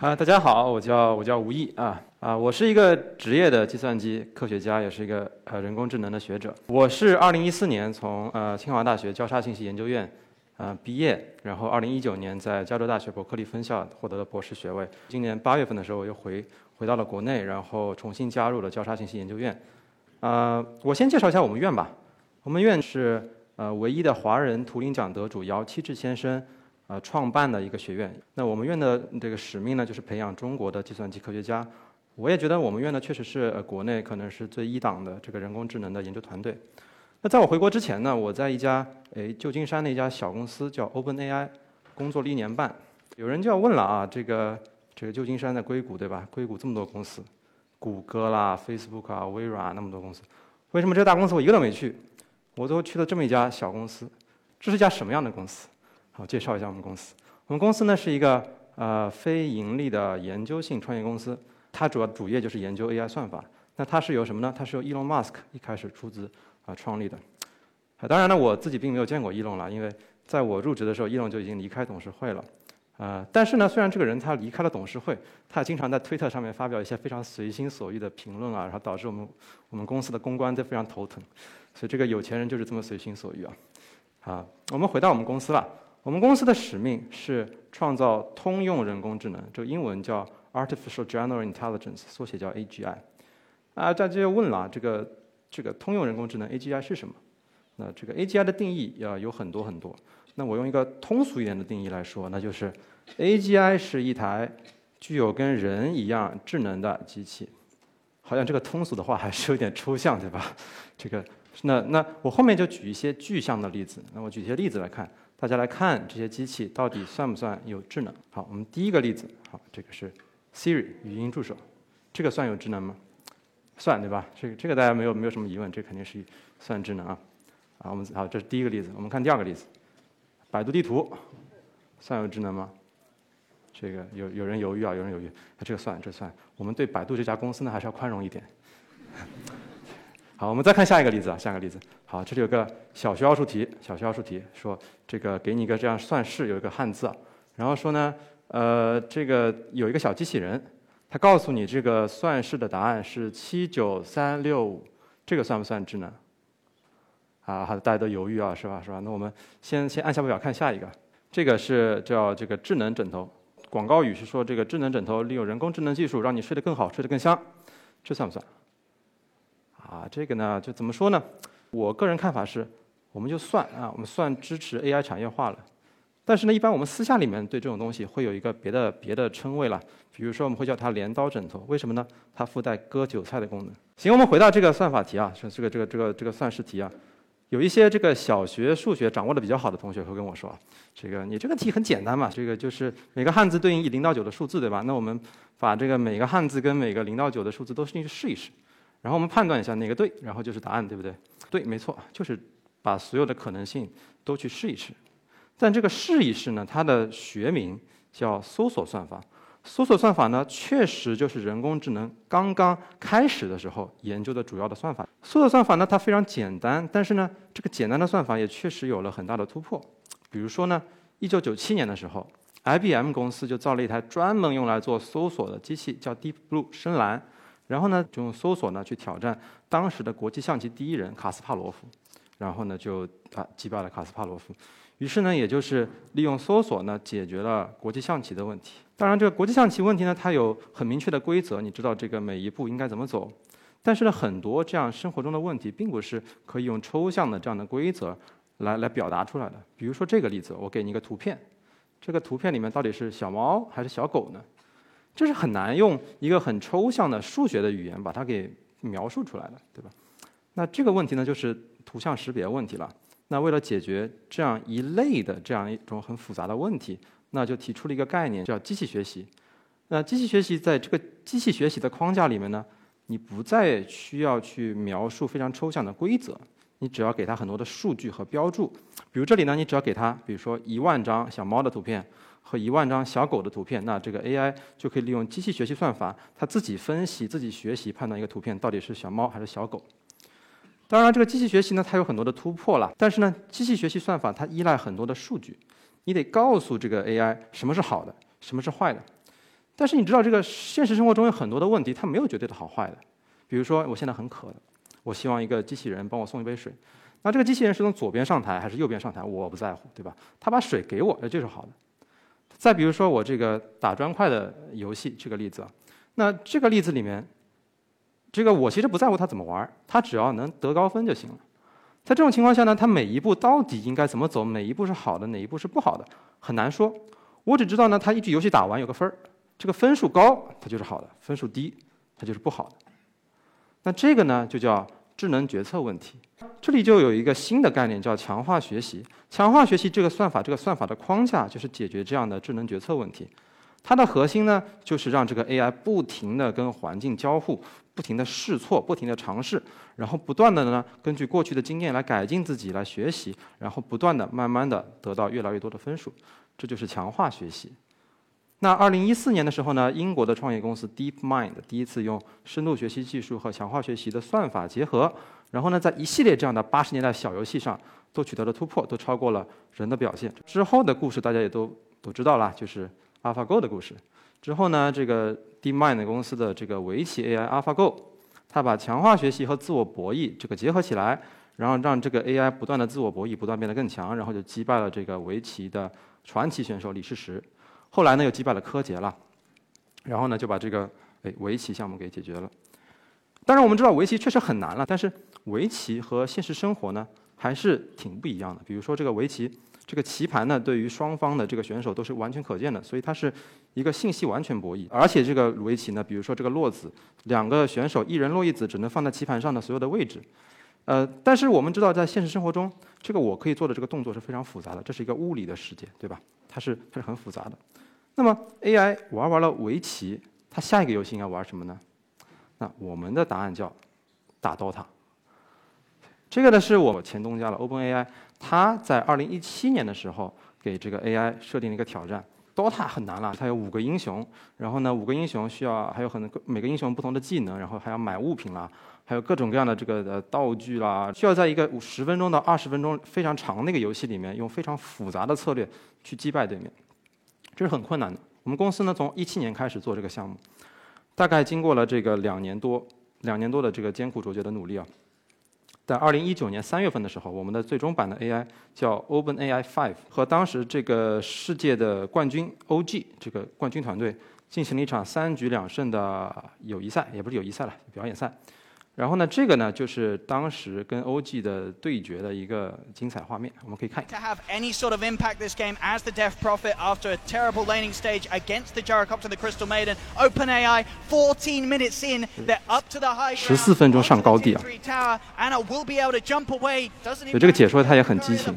啊，大家好，我叫我叫吴毅啊啊，我是一个职业的计算机科学家，也是一个呃人工智能的学者。我是2014年从呃清华大学交叉信息研究院呃毕业，然后2019年在加州大学伯克利分校获得了博士学位。今年八月份的时候，我又回回到了国内，然后重新加入了交叉信息研究院。啊，我先介绍一下我们院吧。我们院是呃唯一的华人图灵奖得主姚期智先生。呃，创办的一个学院。那我们院的这个使命呢，就是培养中国的计算机科学家。我也觉得我们院呢，确实是呃国内可能是最一档的这个人工智能的研究团队。那在我回国之前呢，我在一家诶旧金山的一家小公司叫 OpenAI 工作了一年半。有人就要问了啊，这个这个旧金山的硅谷对吧？硅谷这么多公司，谷歌啦、Facebook 啊、微软啊那么多公司，为什么这个大公司我一个都没去？我都去了这么一家小公司，这是一家什么样的公司？好，介绍一下我们公司。我们公司呢是一个呃非盈利的研究性创业公司，它主要主业就是研究 AI 算法。那它是由什么呢？它是由 Elon Musk 一开始出资啊创立的。啊，当然呢，我自己并没有见过 Elon 了，因为在我入职的时候，Elon 就已经离开董事会了。啊，但是呢，虽然这个人他离开了董事会，他经常在推特上面发表一些非常随心所欲的评论啊，然后导致我们我们公司的公关都非常头疼。所以这个有钱人就是这么随心所欲啊。啊，我们回到我们公司了。我们公司的使命是创造通用人工智能，这个英文叫 Artificial General Intelligence，缩写叫 AGI。啊，大家就问了，这个这个通用人工智能 AGI 是什么？那这个 AGI 的定义要有很多很多。那我用一个通俗一点的定义来说，那就是 AGI 是一台具有跟人一样智能的机器。好像这个通俗的话还是有点抽象，对吧？这个那那我后面就举一些具象的例子。那我举一些例子来看。大家来看这些机器到底算不算有智能？好，我们第一个例子，好，这个是 Siri 语音助手，这个算有智能吗？算，对吧？这个这个大家没有没有什么疑问，这肯定是算智能啊。啊，我们好，这是第一个例子。我们看第二个例子，百度地图算有智能吗？这个有有人犹豫啊，有人犹豫，这个算，这算。我们对百度这家公司呢，还是要宽容一点。好，我们再看下一个例子啊，下一个例子。好，这里有个小学奥数题，小学奥数题说这个给你一个这样算式，有一个汉字，然后说呢，呃，这个有一个小机器人，它告诉你这个算式的答案是七九三六五，这个算不算智能？啊，好，大家都犹豫啊，是吧？是吧？那我们先先按下不表看下一个，这个是叫这个智能枕头，广告语是说这个智能枕头利用人工智能技术让你睡得更好，睡得更香，这算不算？啊，这个呢，就怎么说呢？我个人看法是，我们就算啊，我们算支持 AI 产业化了。但是呢，一般我们私下里面对这种东西会有一个别的别的称谓了，比如说我们会叫它镰刀枕头，为什么呢？它附带割韭菜的功能。行，我们回到这个算法题啊，是这个这个这个这个算式题啊。有一些这个小学数学掌握的比较好的同学会跟我说，这个你这个题很简单嘛，这个就是每个汉字对应一零到九的数字，对吧？那我们把这个每个汉字跟每个零到九的数字都进去试一试。然后我们判断一下哪个对，然后就是答案，对不对？对，没错，就是把所有的可能性都去试一试。但这个试一试呢，它的学名叫搜索算法。搜索算法呢，确实就是人工智能刚刚开始的时候研究的主要的算法。搜索算法呢，它非常简单，但是呢，这个简单的算法也确实有了很大的突破。比如说呢，一九九七年的时候，IBM 公司就造了一台专门用来做搜索的机器，叫 Deep Blue 深蓝。然后呢，就用搜索呢去挑战当时的国际象棋第一人卡斯帕罗夫，然后呢就啊击败了卡斯帕罗夫。于是呢，也就是利用搜索呢解决了国际象棋的问题。当然，这个国际象棋问题呢，它有很明确的规则，你知道这个每一步应该怎么走。但是呢，很多这样生活中的问题，并不是可以用抽象的这样的规则来来表达出来的。比如说这个例子，我给你一个图片，这个图片里面到底是小猫还是小狗呢？这是很难用一个很抽象的数学的语言把它给描述出来的，对吧？那这个问题呢，就是图像识别问题了。那为了解决这样一类的这样一种很复杂的问题，那就提出了一个概念，叫机器学习。那机器学习在这个机器学习的框架里面呢，你不再需要去描述非常抽象的规则，你只要给它很多的数据和标注。比如这里呢，你只要给它，比如说一万张小猫的图片。和一万张小狗的图片，那这个 AI 就可以利用机器学习算法，它自己分析、自己学习，判断一个图片到底是小猫还是小狗。当然，这个机器学习呢，它有很多的突破了。但是呢，机器学习算法它依赖很多的数据，你得告诉这个 AI 什么是好的，什么是坏的。但是你知道，这个现实生活中有很多的问题，它没有绝对的好坏的。比如说，我现在很渴的，我希望一个机器人帮我送一杯水。那这个机器人是从左边上台还是右边上台，我不在乎，对吧？他把水给我，那就是好的。再比如说，我这个打砖块的游戏这个例子，那这个例子里面，这个我其实不在乎他怎么玩，他只要能得高分就行了。在这种情况下呢，他每一步到底应该怎么走，哪一步是好的，哪一步是不好的，很难说。我只知道呢，他一局游戏打完有个分儿，这个分数高它就是好的，分数低它就是不好的。那这个呢，就叫智能决策问题。这里就有一个新的概念，叫强化学习。强化学习这个算法，这个算法的框架就是解决这样的智能决策问题。它的核心呢，就是让这个 AI 不停地跟环境交互，不停地试错，不停地尝试，然后不断的呢，根据过去的经验来改进自己，来学习，然后不断的、慢慢的得到越来越多的分数。这就是强化学习。那二零一四年的时候呢，英国的创业公司 DeepMind 第一次用深度学习技术和强化学习的算法结合，然后呢，在一系列这样的八十年代小游戏上都取得了突破，都超过了人的表现。之后的故事大家也都都知道了，就是 AlphaGo 的故事。之后呢，这个 DeepMind 公司的这个围棋 AI AlphaGo，它把强化学习和自我博弈这个结合起来，然后让这个 AI 不断的自我博弈，不断变得更强，然后就击败了这个围棋的传奇选手李世石。后来呢，又击败了柯洁了，然后呢，就把这个哎围棋项目给解决了。当然，我们知道围棋确实很难了，但是围棋和现实生活呢还是挺不一样的。比如说这个围棋，这个棋盘呢对于双方的这个选手都是完全可见的，所以它是一个信息完全博弈。而且这个围棋呢，比如说这个落子，两个选手一人落一子，只能放在棋盘上的所有的位置。呃，但是我们知道在现实生活中，这个我可以做的这个动作是非常复杂的，这是一个物理的世界，对吧？它是它是很复杂的。那么 AI 玩完了围棋，它下一个游戏应该玩什么呢？那我们的答案叫打 DOTA。这个呢是我前东家了 OpenAI，他在2017年的时候给这个 AI 设定了一个挑战。DOTA 很难了，它有五个英雄，然后呢五个英雄需要还有很多每个英雄不同的技能，然后还要买物品啦，还有各种各样的这个呃道具啦，需要在一个五十分钟到二十分钟非常长的一个游戏里面，用非常复杂的策略去击败对面。这是很困难的。我们公司呢，从一七年开始做这个项目，大概经过了这个两年多、两年多的这个艰苦卓绝的努力啊，在二零一九年三月份的时候，我们的最终版的 AI 叫 OpenAI Five，和当时这个世界的冠军 OG 这个冠军团队进行了一场三局两胜的友谊赛，也不是友谊赛了，表演赛。然后呢，这个呢就是当时跟 OG 的对决的一个精彩画面，我们可以看。To have any sort of impact this game as the Death Prophet after a terrible laning stage against the Gyrocopter, the Crystal Maiden, OpenAI, 14 minutes in, they're up to the high. 十四分钟上高地啊！Anna will be able to jump away. 有这个解说，他也很激情。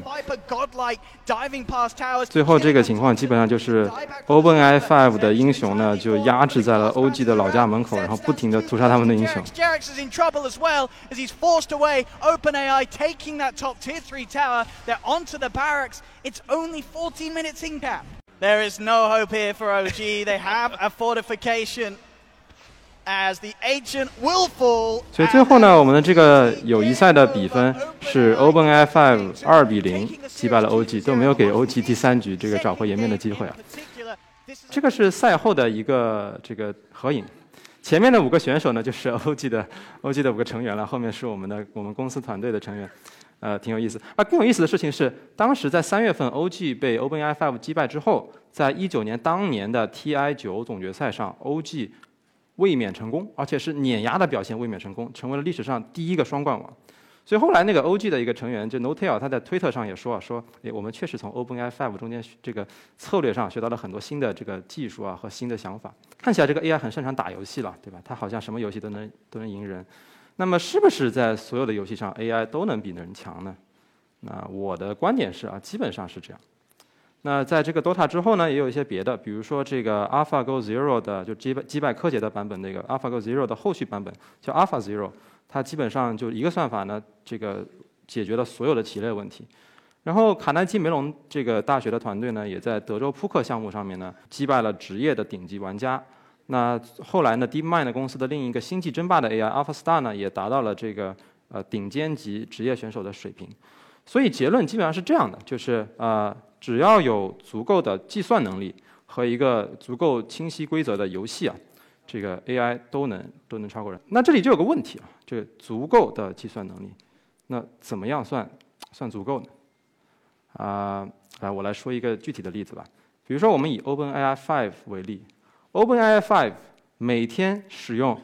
最后这个情况基本上就是 OpenAI Five 的英雄呢，就压制在了 OG 的老家门口，然后不停的屠杀他们的英雄。Jerix is in trouble as well as he's forced away. OpenAI taking that top tier 3 tower. They're onto the barracks. It's only 14 minutes in cap. There is no hope here for OG. They have a fortification as the ancient will fall. 所以最后呢，我们的这个友谊赛的比分是 OpenAI Five 二比零击败了 OG，都没有给 OG 第三局这个找回颜面的机会啊。这个是赛后的一个这个合影， 前面的五个选手呢就是 OG 的 OG 的五个成员了，后面是我们的我们公司团队的成员，呃，挺有意思。而更有意思的事情是，当时在三月份 OG 被 OpenAI Five 击败之后，在一九年当年的 TI 九总决赛上，OG 卫冕成功，而且是碾压的表现，卫冕成功，成为了历史上第一个双冠王。所以后来那个 OG 的一个成员就 NoTail，他在推特上也说啊，说，诶，我们确实从 OpenAI Five 中间这个策略上学到了很多新的这个技术啊和新的想法。看起来这个 AI 很擅长打游戏了，对吧？它好像什么游戏都能都能赢人。那么是不是在所有的游戏上 AI 都能比人强呢？那我的观点是啊，基本上是这样。那在这个 DOTA 之后呢，也有一些别的，比如说这个 AlphaGo Zero 的就击败击败柯洁的版本，那个 AlphaGo Zero 的后续版本叫 Alpha Zero，它基本上就一个算法呢，这个解决了所有的棋类问题。然后卡耐基梅隆这个大学的团队呢，也在德州扑克项目上面呢，击败了职业的顶级玩家。那后来呢，DeepMind 公司的另一个星际争霸的 AI AlphaStar 呢，也达到了这个呃顶尖级职业选手的水平。所以结论基本上是这样的，就是呃，只要有足够的计算能力和一个足够清晰规则的游戏啊，这个 AI 都能都能超过人。那这里就有个问题啊，这个足够的计算能力，那怎么样算算足够呢？啊，来我来说一个具体的例子吧。比如说我们以 OpenAI Five 为例，OpenAI Five 每天使用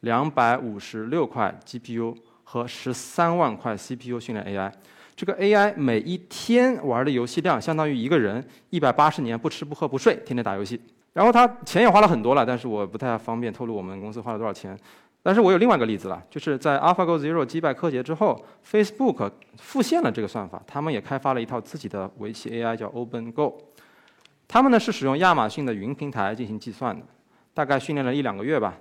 两百五十六块 GPU 和十三万块 CPU 训练 AI。这个 AI 每一天玩的游戏量相当于一个人一百八十年不吃不喝不睡，天天打游戏。然后他钱也花了很多了，但是我不太方便透露我们公司花了多少钱。但是我有另外一个例子了，就是在 AlphaGo Zero 击败柯洁之后，Facebook 复现了这个算法，他们也开发了一套自己的围棋 AI 叫 OpenGo。他们呢是使用亚马逊的云平台进行计算的，大概训练了一两个月吧。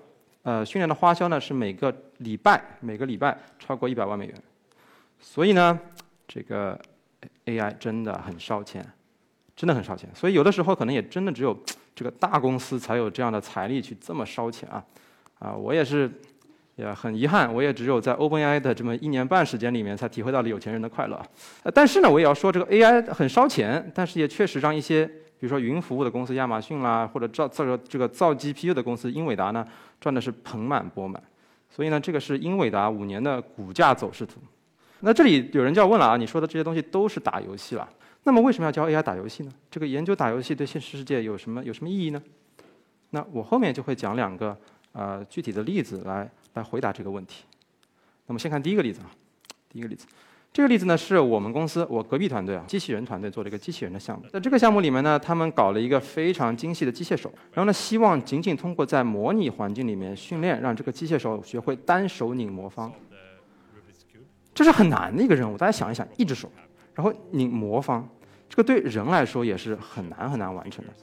呃，训练的花销呢是每个礼拜每个礼拜超过一百万美元。所以呢。这个 AI 真的很烧钱，真的很烧钱。所以有的时候可能也真的只有这个大公司才有这样的财力去这么烧钱啊！啊，我也是也很遗憾，我也只有在 OpenAI 的这么一年半时间里面才体会到了有钱人的快乐。呃，但是呢，我也要说这个 AI 很烧钱，但是也确实让一些比如说云服务的公司亚马逊啦，或者造造这个造 GPU 的公司英伟达呢，赚的是盆满钵满。所以呢，这个是英伟达五年的股价走势图。那这里有人就要问了啊，你说的这些东西都是打游戏了，那么为什么要教 AI 打游戏呢？这个研究打游戏对现实世界有什么有什么意义呢？那我后面就会讲两个呃具体的例子来来回答这个问题。那么先看第一个例子啊，第一个例子，这个例子呢是我们公司我隔壁团队啊机器人团队做了一个机器人的项目，在这个项目里面呢，他们搞了一个非常精细的机械手，然后呢希望仅仅通过在模拟环境里面训练，让这个机械手学会单手拧魔方。这是很难的一个任务，大家想一想，一只手，然后拧魔方，这个对人来说也是很难很难完成的。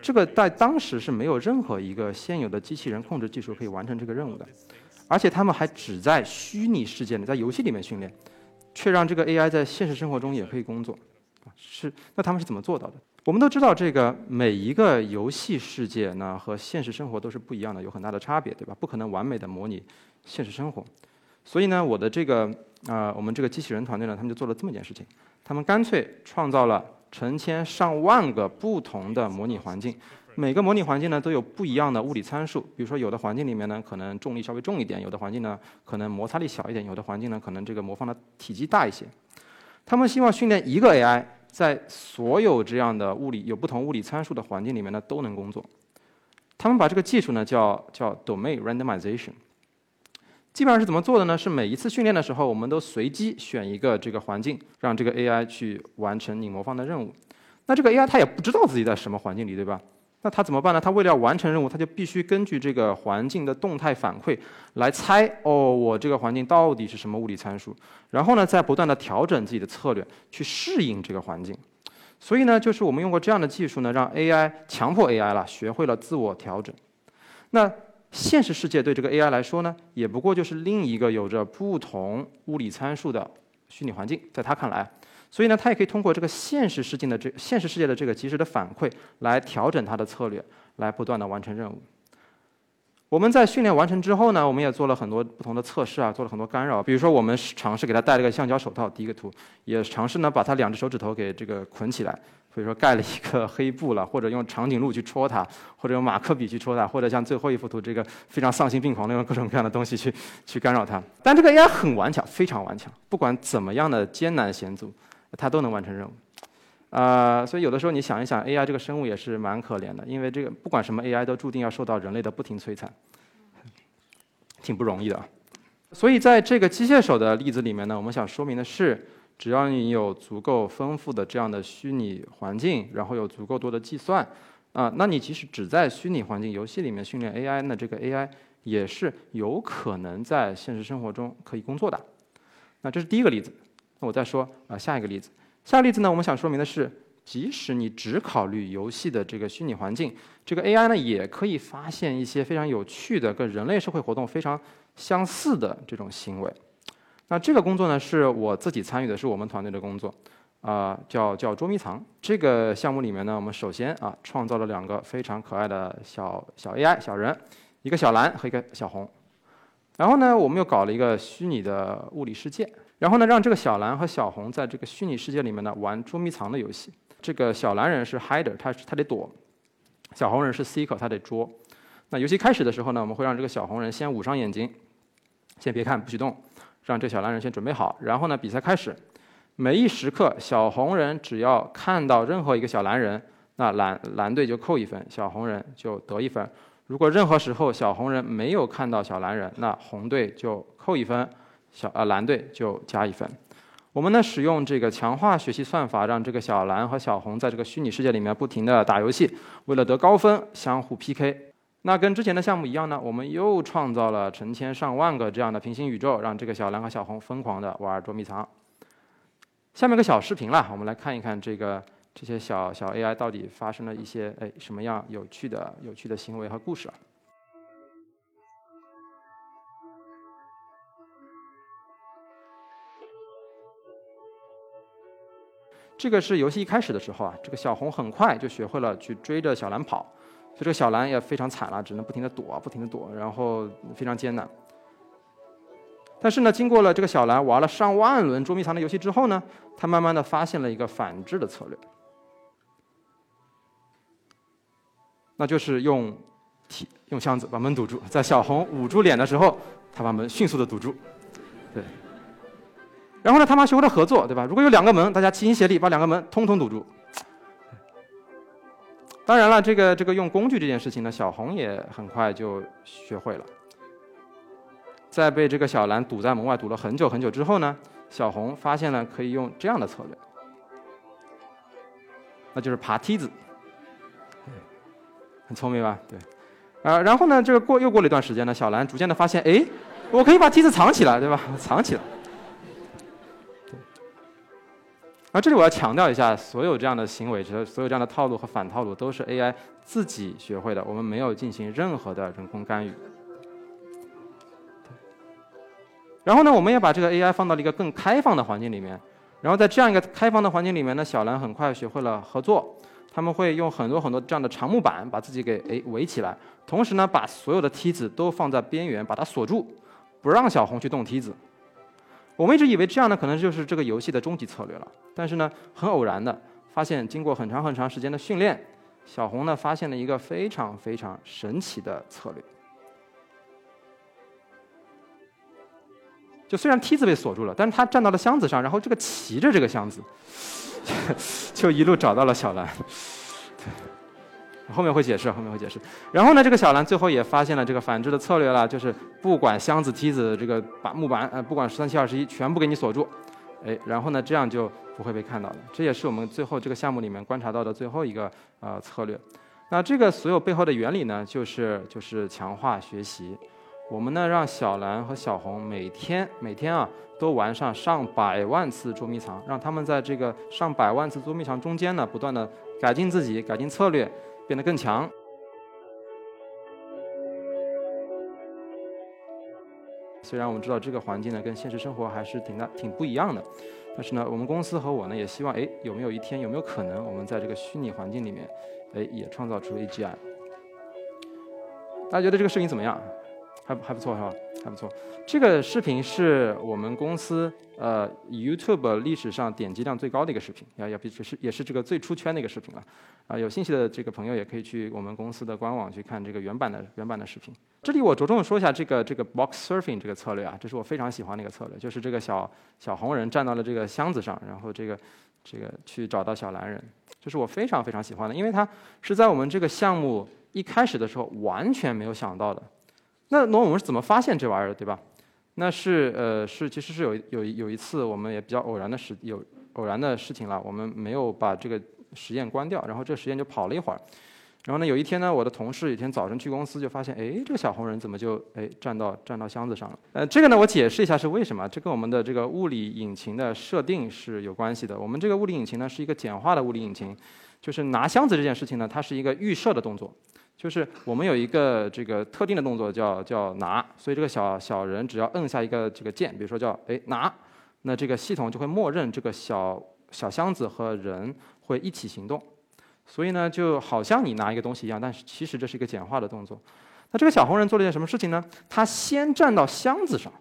这个在当时是没有任何一个现有的机器人控制技术可以完成这个任务的，而且他们还只在虚拟世界里，在游戏里面训练，却让这个 AI 在现实生活中也可以工作，是那他们是怎么做到的？我们都知道，这个每一个游戏世界呢和现实生活都是不一样的，有很大的差别，对吧？不可能完美的模拟现实生活。所以呢，我的这个啊，我们这个机器人团队呢，他们就做了这么一件事情，他们干脆创造了成千上万个不同的模拟环境，每个模拟环境呢都有不一样的物理参数，比如说有的环境里面呢可能重力稍微重一点，有的环境呢可能摩擦力小一点，有的环境呢可能这个魔方的体积大一些。他们希望训练一个 AI 在所有这样的物理有不同物理参数的环境里面呢都能工作。他们把这个技术呢叫叫 domain randomization。基本上是怎么做的呢？是每一次训练的时候，我们都随机选一个这个环境，让这个 AI 去完成拧魔方的任务。那这个 AI 它也不知道自己在什么环境里，对吧？那它怎么办呢？它为了要完成任务，它就必须根据这个环境的动态反馈来猜哦，我这个环境到底是什么物理参数，然后呢，再不断的调整自己的策略去适应这个环境。所以呢，就是我们用过这样的技术呢，让 AI 强迫 AI 了，学会了自我调整。那。现实世界对这个 AI 来说呢，也不过就是另一个有着不同物理参数的虚拟环境，在他看来，所以呢，他也可以通过这个现实世界的这现实世界的这个及时的反馈，来调整他的策略，来不断的完成任务。我们在训练完成之后呢，我们也做了很多不同的测试啊，做了很多干扰，比如说我们尝试给他戴了个橡胶手套，第一个图，也尝试呢把他两只手指头给这个捆起来。比如说盖了一个黑布了，或者用长颈鹿去戳它，或者用马克笔去戳它，或者像最后一幅图这个非常丧心病狂的用各种各样的东西去去干扰它。但这个 AI 很顽强，非常顽强，不管怎么样的艰难险阻，它都能完成任务。啊，所以有的时候你想一想，AI 这个生物也是蛮可怜的，因为这个不管什么 AI 都注定要受到人类的不停摧残，挺不容易的。所以在这个机械手的例子里面呢，我们想说明的是。只要你有足够丰富的这样的虚拟环境，然后有足够多的计算，啊，那你即使只在虚拟环境游戏里面训练 AI，那这个 AI 也是有可能在现实生活中可以工作的。那这是第一个例子。那我再说啊，下一个例子。下个例子呢，我们想说明的是，即使你只考虑游戏的这个虚拟环境，这个 AI 呢也可以发现一些非常有趣的、跟人类社会活动非常相似的这种行为。那这个工作呢，是我自己参与的，是我们团队的工作，啊，叫叫捉迷藏。这个项目里面呢，我们首先啊，创造了两个非常可爱的小小 AI 小人，一个小蓝和一个小红。然后呢，我们又搞了一个虚拟的物理世界。然后呢，让这个小蓝和小红在这个虚拟世界里面呢玩捉迷藏的游戏。这个小蓝人是 hider，他他得躲；小红人是 seeker，他得捉。那游戏开始的时候呢，我们会让这个小红人先捂上眼睛，先别看，不许动，让这小蓝人先准备好。然后呢，比赛开始，每一时刻，小红人只要看到任何一个小蓝人，那蓝蓝队就扣一分，小红人就得一分。如果任何时候小红人没有看到小蓝人，那红队就扣一分，小呃蓝队就加一分。我们呢使用这个强化学习算法，让这个小蓝和小红在这个虚拟世界里面不停的打游戏，为了得高分相互 PK。那跟之前的项目一样呢，我们又创造了成千上万个这样的平行宇宙，让这个小蓝和小红疯狂的玩捉迷藏。下面个小视频啦，我们来看一看这个这些小小 AI 到底发生了一些哎什么样有趣的有趣的行为和故事啊。这个是游戏一开始的时候啊，这个小红很快就学会了去追着小蓝跑。所以这个小蓝也非常惨了，只能不停的躲，不停的躲，然后非常艰难。但是呢，经过了这个小蓝玩了上万轮捉迷藏的游戏之后呢，他慢慢的发现了一个反制的策略，那就是用提用箱子把门堵住，在小红捂住脸的时候，他把门迅速的堵住，对。然后呢，他们还学会了合作，对吧？如果有两个门，大家齐心协力把两个门通通堵住。当然了，这个这个用工具这件事情呢，小红也很快就学会了。在被这个小兰堵在门外堵了很久很久之后呢，小红发现了可以用这样的策略，那就是爬梯子。很聪明吧？对。啊，然后呢，这个过又过了一段时间呢，小兰逐渐的发现，哎，我可以把梯子藏起来，对吧？藏起来。而这里我要强调一下，所有这样的行为，所有这样的套路和反套路，都是 AI 自己学会的，我们没有进行任何的人工干预。然后呢，我们也把这个 AI 放到了一个更开放的环境里面，然后在这样一个开放的环境里面呢，小蓝很快学会了合作，他们会用很多很多这样的长木板把自己给诶围起来，同时呢，把所有的梯子都放在边缘，把它锁住，不让小红去动梯子。我们一直以为这样呢，可能就是这个游戏的终极策略了。但是呢，很偶然的发现，经过很长很长时间的训练，小红呢发现了一个非常非常神奇的策略。就虽然梯子被锁住了，但是他站到了箱子上，然后这个骑着这个箱子，就一路找到了小蓝。后面会解释，后面会解释。然后呢，这个小蓝最后也发现了这个反制的策略了，就是不管箱子、梯子、这个把木板，呃，不管十三七二十一，全部给你锁住，哎，然后呢，这样就不会被看到了。这也是我们最后这个项目里面观察到的最后一个呃策略。那这个所有背后的原理呢，就是就是强化学习。我们呢让小蓝和小红每天每天啊都玩上上百万次捉迷藏，让他们在这个上百万次捉迷藏中间呢不断的改进自己，改进策略。变得更强。虽然我们知道这个环境呢跟现实生活还是挺大挺不一样的，但是呢，我们公司和我呢也希望，哎，有没有一天有没有可能，我们在这个虚拟环境里面，哎，也创造出 AGI？大家觉得这个视频怎么样？还还不错是吧？还不错。这个视频是我们公司呃 YouTube 历史上点击量最高的一个视频，要要比是也是这个最出圈的一个视频了。啊，有兴趣的这个朋友也可以去我们公司的官网去看这个原版的原版的视频。这里我着重说一下这个这个 Box Surfing 这个策略啊，这是我非常喜欢的一个策略，就是这个小小红人站到了这个箱子上，然后这个这个去找到小蓝人，这是我非常非常喜欢的，因为它是在我们这个项目一开始的时候完全没有想到的。那那我们是怎么发现这玩意儿的，对吧？那是呃是其实是有有有一次我们也比较偶然的事有偶然的事情了，我们没有把这个实验关掉，然后这个实验就跑了一会儿。然后呢有一天呢我的同事有一天早晨去公司就发现，哎这个小红人怎么就哎站到站到箱子上了？呃这个呢我解释一下是为什么，这跟我们的这个物理引擎的设定是有关系的。我们这个物理引擎呢是一个简化的物理引擎，就是拿箱子这件事情呢它是一个预设的动作。就是我们有一个这个特定的动作叫叫拿，所以这个小小人只要摁下一个这个键，比如说叫哎拿，那这个系统就会默认这个小小箱子和人会一起行动，所以呢就好像你拿一个东西一样，但是其实这是一个简化的动作。那这个小红人做了一件什么事情呢？他先站到箱子上，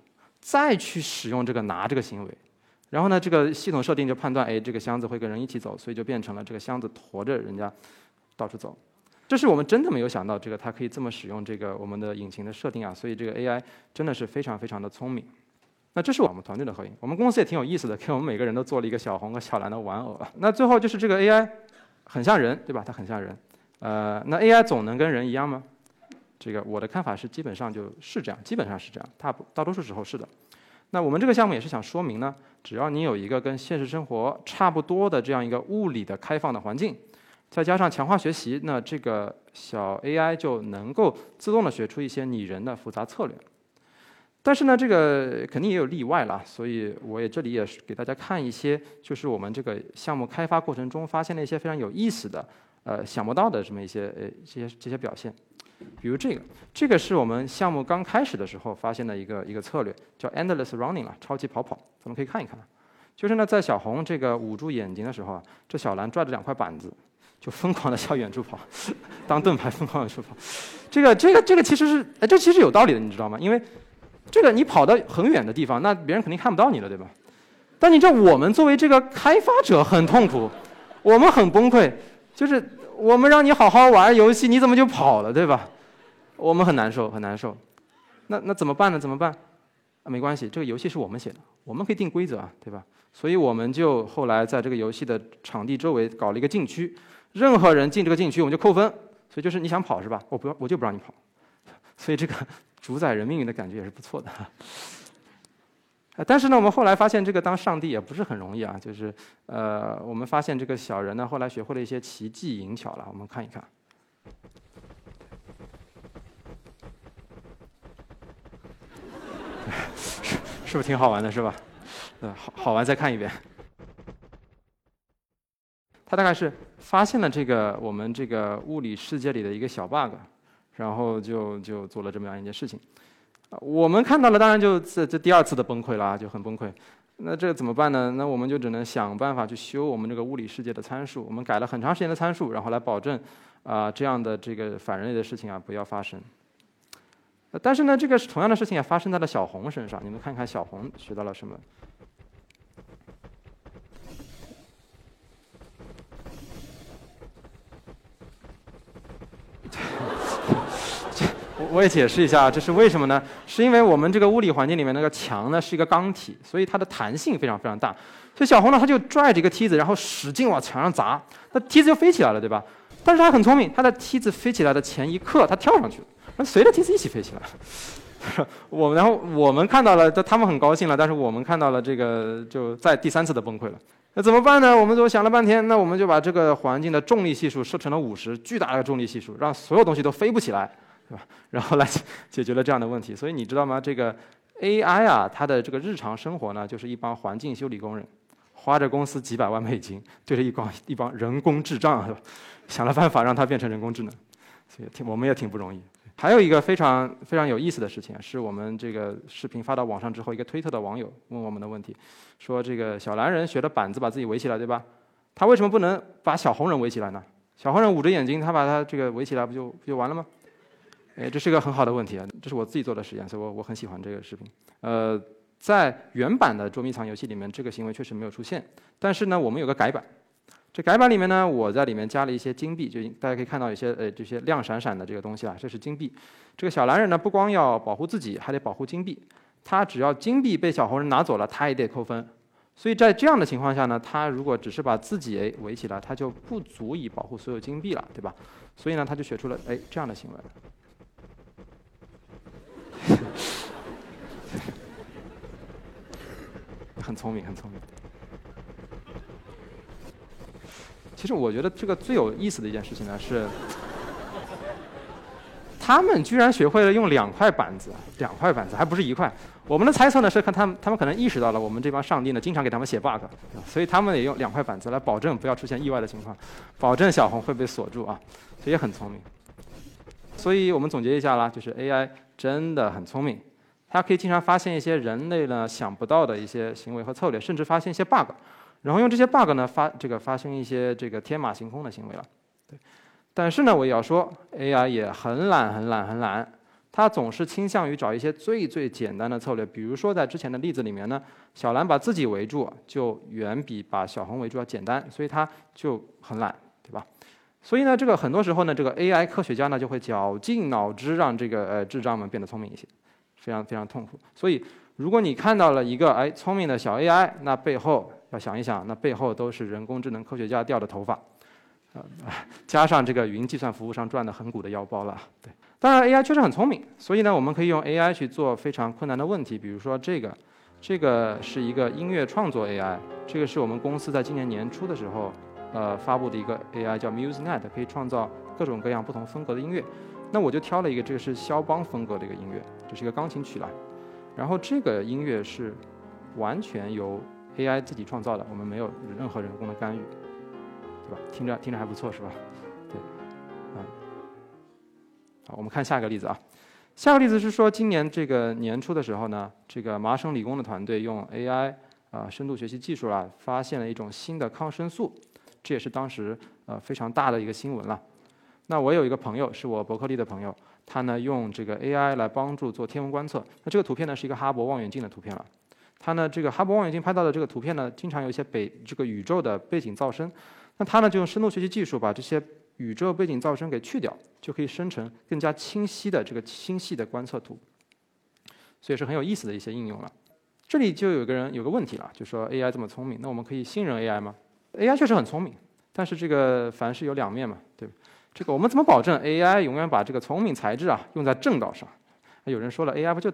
再去使用这个拿这个行为，然后呢，这个系统设定就判断，哎，这个箱子会跟人一起走，所以就变成了这个箱子驮着人家到处走。这是我们真的没有想到，这个它可以这么使用这个我们的引擎的设定啊，所以这个 AI 真的是非常非常的聪明。那这是我们团队的合影，我们公司也挺有意思的，给我们每个人都做了一个小红和小蓝的玩偶。那最后就是这个 AI 很像人，对吧？它很像人。呃，那 AI 总能跟人一样吗？这个我的看法是基本上就是这样，基本上是这样，大大多数时候是的。那我们这个项目也是想说明呢，只要你有一个跟现实生活差不多的这样一个物理的开放的环境，再加上强化学习，那这个小 AI 就能够自动的学出一些拟人的复杂策略。但是呢，这个肯定也有例外了，所以我也这里也是给大家看一些，就是我们这个项目开发过程中发现了一些非常有意思的，呃，想不到的这么一些呃这些这些表现。比如这个，这个是我们项目刚开始的时候发现的一个一个策略，叫 endless running 啊，超级跑跑。咱们可以看一看，就是呢，在小红这个捂住眼睛的时候啊，这小蓝拽着两块板子，就疯狂的向远处跑，当盾牌疯狂远处跑。这个这个这个其实是，哎，这其实有道理的，你知道吗？因为这个你跑到很远的地方，那别人肯定看不到你了，对吧？但你知道，我们作为这个开发者很痛苦，我们很崩溃，就是。我们让你好好玩游戏，你怎么就跑了，对吧？我们很难受，很难受。那那怎么办呢？怎么办？没关系，这个游戏是我们写的，我们可以定规则啊，对吧？所以我们就后来在这个游戏的场地周围搞了一个禁区，任何人进这个禁区，我们就扣分。所以就是你想跑是吧？我不要，我就不让你跑。所以这个主宰人命运的感觉也是不错的。但是呢，我们后来发现这个当上帝也不是很容易啊。就是，呃，我们发现这个小人呢，后来学会了一些奇技淫巧了。我们看一看，是是不是挺好玩的，是吧？呃，好好玩，再看一遍。他大概是发现了这个我们这个物理世界里的一个小 bug，然后就就做了这么样一件事情。我们看到了，当然就这这第二次的崩溃了，就很崩溃。那这怎么办呢？那我们就只能想办法去修我们这个物理世界的参数。我们改了很长时间的参数，然后来保证啊这样的这个反人类的事情啊不要发生。但是呢，这个同样的事情也发生在了小红身上。你们看看小红学到了什么？我也解释一下，这是为什么呢？是因为我们这个物理环境里面那个墙呢是一个钢体，所以它的弹性非常非常大。所以小红呢，他就拽着一个梯子，然后使劲往墙上砸，那梯子就飞起来了，对吧？但是他很聪明，他的梯子飞起来的前一刻，他跳上去了，那随着梯子一起飞起来。我然后我们看到了，他们很高兴了，但是我们看到了这个就在第三次的崩溃了。那怎么办呢？我们就想了半天，那我们就把这个环境的重力系数设成了五十，巨大的重力系数，让所有东西都飞不起来。对吧？然后来解决了这样的问题。所以你知道吗？这个 AI 啊，它的这个日常生活呢，就是一帮环境修理工人，花着公司几百万美金，对着一帮一帮人工智障，是吧？想了办法让它变成人工智能。所以挺我们也挺不容易。还有一个非常非常有意思的事情，是我们这个视频发到网上之后，一个推特的网友问我们的问题，说这个小蓝人学着板子把自己围起来，对吧？他为什么不能把小红人围起来呢？小红人捂着眼睛，他把他这个围起来，不就不就完了吗？哎，这是个很好的问题啊！这是我自己做的实验，所以我我很喜欢这个视频。呃，在原版的捉迷藏游戏里面，这个行为确实没有出现。但是呢，我们有个改版。这改版里面呢，我在里面加了一些金币，就大家可以看到一些呃这些亮闪闪的这个东西啊，这是金币。这个小蓝人呢，不光要保护自己，还得保护金币。他只要金币被小红人拿走了，他也得扣分。所以在这样的情况下呢，他如果只是把自己哎围起来，他就不足以保护所有金币了，对吧？所以呢，他就学出了哎这样的行为。很聪明，很聪明。其实我觉得这个最有意思的一件事情呢是，他们居然学会了用两块板子，两块板子还不是一块。我们的猜测呢是看他们，他们可能意识到了我们这帮上帝呢经常给他们写 bug，所以他们也用两块板子来保证不要出现意外的情况，保证小红会被锁住啊，所以也很聪明。所以我们总结一下啦，就是 AI 真的很聪明，它可以经常发现一些人类呢想不到的一些行为和策略，甚至发现一些 bug，然后用这些 bug 呢发这个发生一些这个天马行空的行为了。对，但是呢我也要说，AI 也很懒很懒很懒，它总是倾向于找一些最最简单的策略。比如说在之前的例子里面呢，小蓝把自己围住就远比把小红围住要简单，所以它就很懒，对吧？所以呢，这个很多时候呢，这个 AI 科学家呢就会绞尽脑汁让这个呃智障们变得聪明一些，非常非常痛苦。所以如果你看到了一个哎聪明的小 AI，那背后要想一想，那背后都是人工智能科学家掉的头发。加上这个云计算服务商赚的很鼓的腰包了，对。当然，AI 确实很聪明，所以呢，我们可以用 AI 去做非常困难的问题，比如说这个，这个是一个音乐创作 AI，这个是我们公司在今年年初的时候，呃，发布的一个 AI 叫 MuseNet，可以创造各种各样不同风格的音乐。那我就挑了一个，这个是肖邦风格的一个音乐，这是一个钢琴曲了。然后这个音乐是完全由 AI 自己创造的，我们没有任何人工的干预。对吧？听着听着还不错，是吧？对，嗯，好，我们看下一个例子啊。下个例子是说，今年这个年初的时候呢，这个麻省理工的团队用 AI 啊深度学习技术啊，发现了一种新的抗生素，这也是当时呃非常大的一个新闻了。那我有一个朋友，是我伯克利的朋友，他呢用这个 AI 来帮助做天文观测。那这个图片呢是一个哈勃望远镜的图片了。他呢这个哈勃望远镜拍到的这个图片呢，经常有一些北这个宇宙的背景噪声。那他呢，就用深度学习技术把这些宇宙背景噪声给去掉，就可以生成更加清晰的这个星系的观测图，所以是很有意思的一些应用了。这里就有个人有个问题了，就说 AI 这么聪明，那我们可以信任 AI 吗？AI 确实很聪明，但是这个凡事有两面嘛，对这个我们怎么保证 AI 永远把这个聪明才智啊用在正道上？有人说了，AI 不就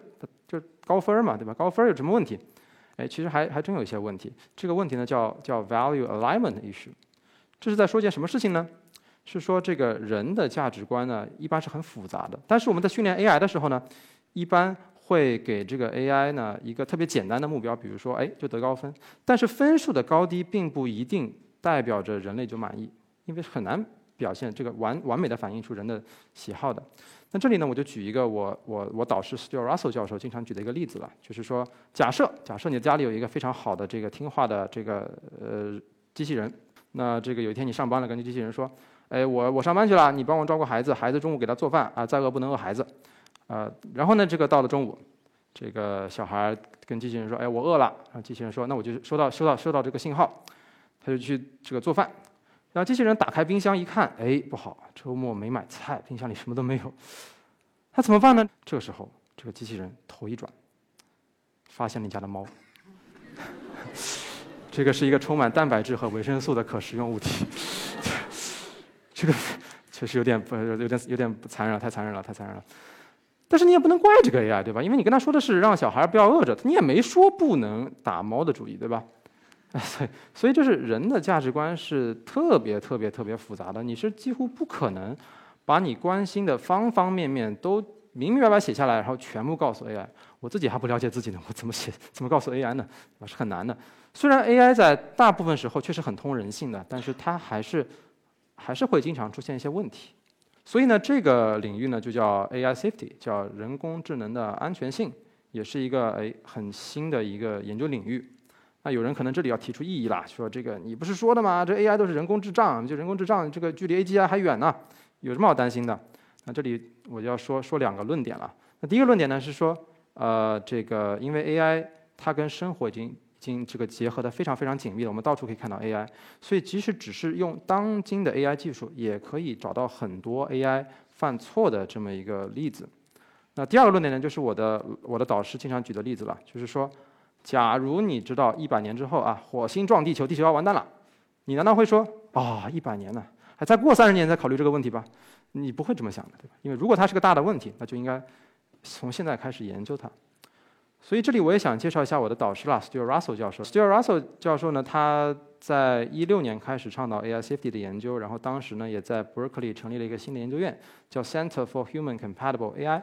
就高分嘛，对吧？高分有什么问题？哎，其实还还真有一些问题。这个问题呢叫叫 value alignment issue。这是在说件什么事情呢？是说这个人的价值观呢，一般是很复杂的。但是我们在训练 AI 的时候呢，一般会给这个 AI 呢一个特别简单的目标，比如说，哎，就得高分。但是分数的高低并不一定代表着人类就满意，因为很难表现这个完完美的反映出人的喜好的。那这里呢，我就举一个我我我导师 Stuart Russell 教授经常举的一个例子了，就是说，假设假设你的家里有一个非常好的这个听话的这个呃机器人。那这个有一天你上班了，跟机器人说：“哎，我我上班去了，你帮我照顾孩子，孩子中午给他做饭啊，再饿不能饿孩子。”呃，然后呢，这个到了中午，这个小孩儿跟机器人说：“哎，我饿了。”然后机器人说：“那我就收到收到收到这个信号，他就去这个做饭。”然后机器人打开冰箱一看，哎，不好，周末没买菜，冰箱里什么都没有。那怎么办呢？这个时候，这个机器人头一转，发现了你家的猫。这个是一个充满蛋白质和维生素的可食用物体，这个确实有点不有点有点不残忍了，太残忍了，太残忍了。但是你也不能怪这个 AI，对吧？因为你跟他说的是让小孩不要饿着，你也没说不能打猫的主意，对吧？所以所以就是人的价值观是特别特别特别复杂的，你是几乎不可能把你关心的方方面面都明明白白写下来，然后全部告诉 AI。我自己还不了解自己呢，我怎么写怎么告诉 AI 呢？是很难的。虽然 AI 在大部分时候确实很通人性的，但是它还是还是会经常出现一些问题。所以呢，这个领域呢就叫 AI safety，叫人工智能的安全性，也是一个哎很新的一个研究领域。那有人可能这里要提出异议啦，说这个你不是说的吗？这 AI 都是人工智障，就人工智障这个距离 AGI 还远呢，有什么好担心的？那这里我就要说说两个论点了。那第一个论点呢是说，呃，这个因为 AI 它跟生活已经已经这个结合的非常非常紧密了，我们到处可以看到 AI，所以即使只是用当今的 AI 技术，也可以找到很多 AI 犯错的这么一个例子。那第二个论点呢，就是我的我的导师经常举的例子了，就是说，假如你知道一百年之后啊，火星撞地球，地球要完蛋了，你难道会说啊，一百年呢，还再过三十年再考虑这个问题吧？你不会这么想的，对吧？因为如果它是个大的问题，那就应该从现在开始研究它。所以这里我也想介绍一下我的导师啦，Stuart Russell 教授。Stuart Russell 教授呢，他在一六年开始倡导 AI safety 的研究，然后当时呢也在 Berkeley 成立了一个新的研究院，叫 Center for Human Compatible AI。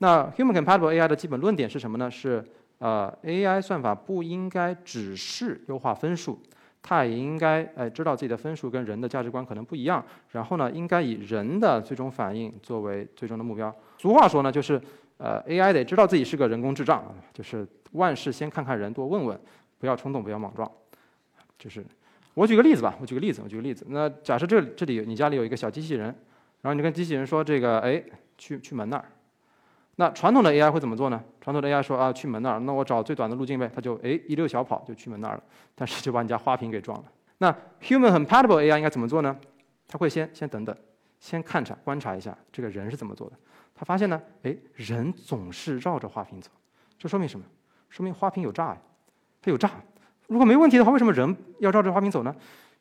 那 Human Compatible AI 的基本论点是什么呢？是呃 AI 算法不应该只是优化分数，它也应该哎知道自己的分数跟人的价值观可能不一样，然后呢应该以人的最终反应作为最终的目标。俗话说呢就是。呃，AI 得知道自己是个人工智障，就是万事先看看人，多问问，不要冲动，不要莽撞。就是我举个例子吧，我举个例子，我举个例子。那假设这这里你家里有一个小机器人，然后你跟机器人说这个，哎，去去门那儿。那传统的 AI 会怎么做呢？传统的 AI 说啊，去门那儿，那我找最短的路径呗，它就哎一溜小跑就去门那儿了，但是就把你家花瓶给撞了。那 human compatible AI 应该怎么做呢？他会先先等等，先看察观察一下这个人是怎么做的。他发现呢，哎，人总是绕着花瓶走，这说明什么？说明花瓶有诈呀，它有诈。如果没问题的话，为什么人要绕着花瓶走呢？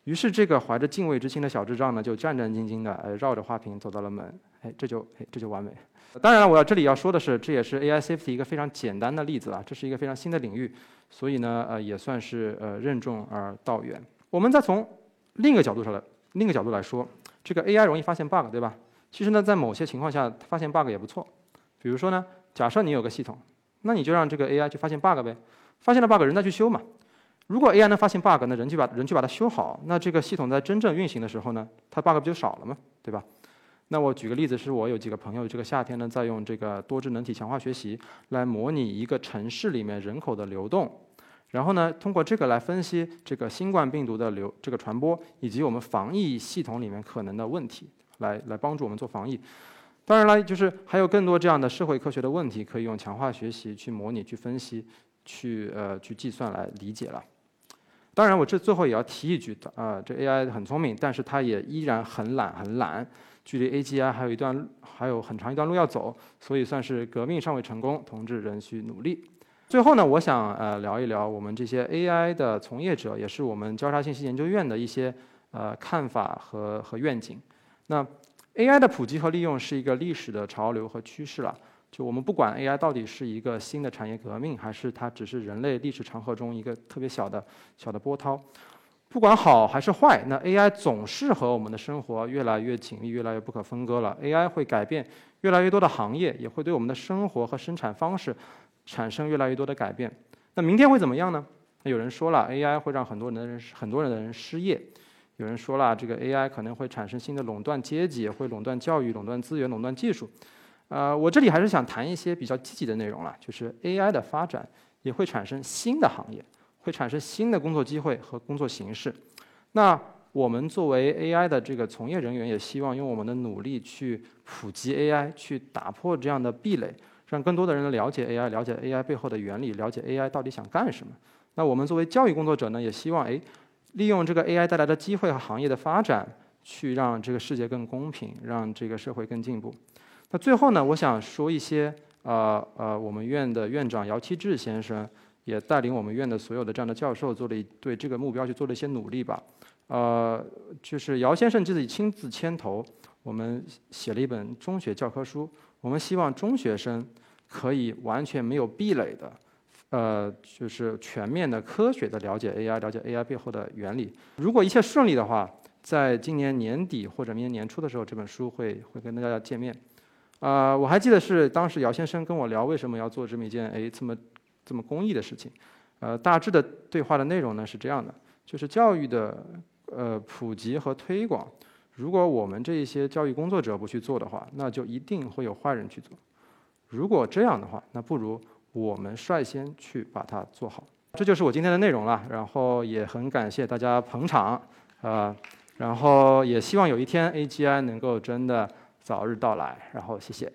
于是这个怀着敬畏之心的小智障呢，就战战兢兢的哎绕着花瓶走到了门，哎，这就哎这就完美。当然，我要这里要说的是，这也是 AI safety 一个非常简单的例子啊，这是一个非常新的领域，所以呢，呃，也算是呃任重而道远。我们再从另一个角度上来，另一个角度来说，这个 AI 容易发现 bug，对吧？其实呢，在某些情况下它发现 bug 也不错。比如说呢，假设你有个系统，那你就让这个 AI 去发现 bug 呗，发现了 bug 人再去修嘛。如果 AI 能发现 bug，那人去把人去把它修好，那这个系统在真正运行的时候呢，它 bug 不就少了吗？对吧？那我举个例子，是我有几个朋友，这个夏天呢，在用这个多智能体强化学习来模拟一个城市里面人口的流动，然后呢，通过这个来分析这个新冠病毒的流这个传播以及我们防疫系统里面可能的问题，来来帮助我们做防疫。当然了，就是还有更多这样的社会科学的问题，可以用强化学习去模拟、去分析、去呃去计算来理解了。当然，我这最后也要提一句的啊，这 AI 很聪明，但是它也依然很懒，很懒。距离 AGI 还有一段，还有很长一段路要走，所以算是革命尚未成功，同志仍需努力。最后呢，我想呃聊一聊我们这些 AI 的从业者，也是我们交叉信息研究院的一些呃看法和和愿景。那 AI 的普及和利用是一个历史的潮流和趋势了。就我们不管 AI 到底是一个新的产业革命，还是它只是人类历史长河中一个特别小的小的波涛，不管好还是坏，那 AI 总是和我们的生活越来越紧密，越来越不可分割了。AI 会改变越来越多的行业，也会对我们的生活和生产方式产生越来越多的改变。那明天会怎么样呢？那有人说了，AI 会让很多人的人很多人的人失业。有人说了，这个 AI 可能会产生新的垄断阶级，会垄断教育、垄断资源、垄断技术。呃，我这里还是想谈一些比较积极的内容了，就是 AI 的发展也会产生新的行业，会产生新的工作机会和工作形式。那我们作为 AI 的这个从业人员，也希望用我们的努力去普及 AI，去打破这样的壁垒，让更多的人了解 AI，了解 AI 背后的原理，了解 AI 到底想干什么。那我们作为教育工作者呢，也希望哎，利用这个 AI 带来的机会和行业的发展，去让这个世界更公平，让这个社会更进步。那最后呢，我想说一些，呃呃，我们院的院长姚期智先生也带领我们院的所有的这样的教授做了一对这个目标去做了一些努力吧。呃，就是姚先生自己亲自牵头，我们写了一本中学教科书。我们希望中学生可以完全没有壁垒的，呃，就是全面的、科学的了解 AI，了解 AI 背后的原理。如果一切顺利的话，在今年年底或者明年年初的时候，这本书会会跟大家见面。啊，我还记得是当时姚先生跟我聊为什么要做这么一件哎这么这么公益的事情，呃，大致的对话的内容呢是这样的，就是教育的呃普及和推广，如果我们这一些教育工作者不去做的话，那就一定会有坏人去做。如果这样的话，那不如我们率先去把它做好。这就是我今天的内容了，然后也很感谢大家捧场啊，然后也希望有一天 AGI 能够真的。早日到来，然后谢谢。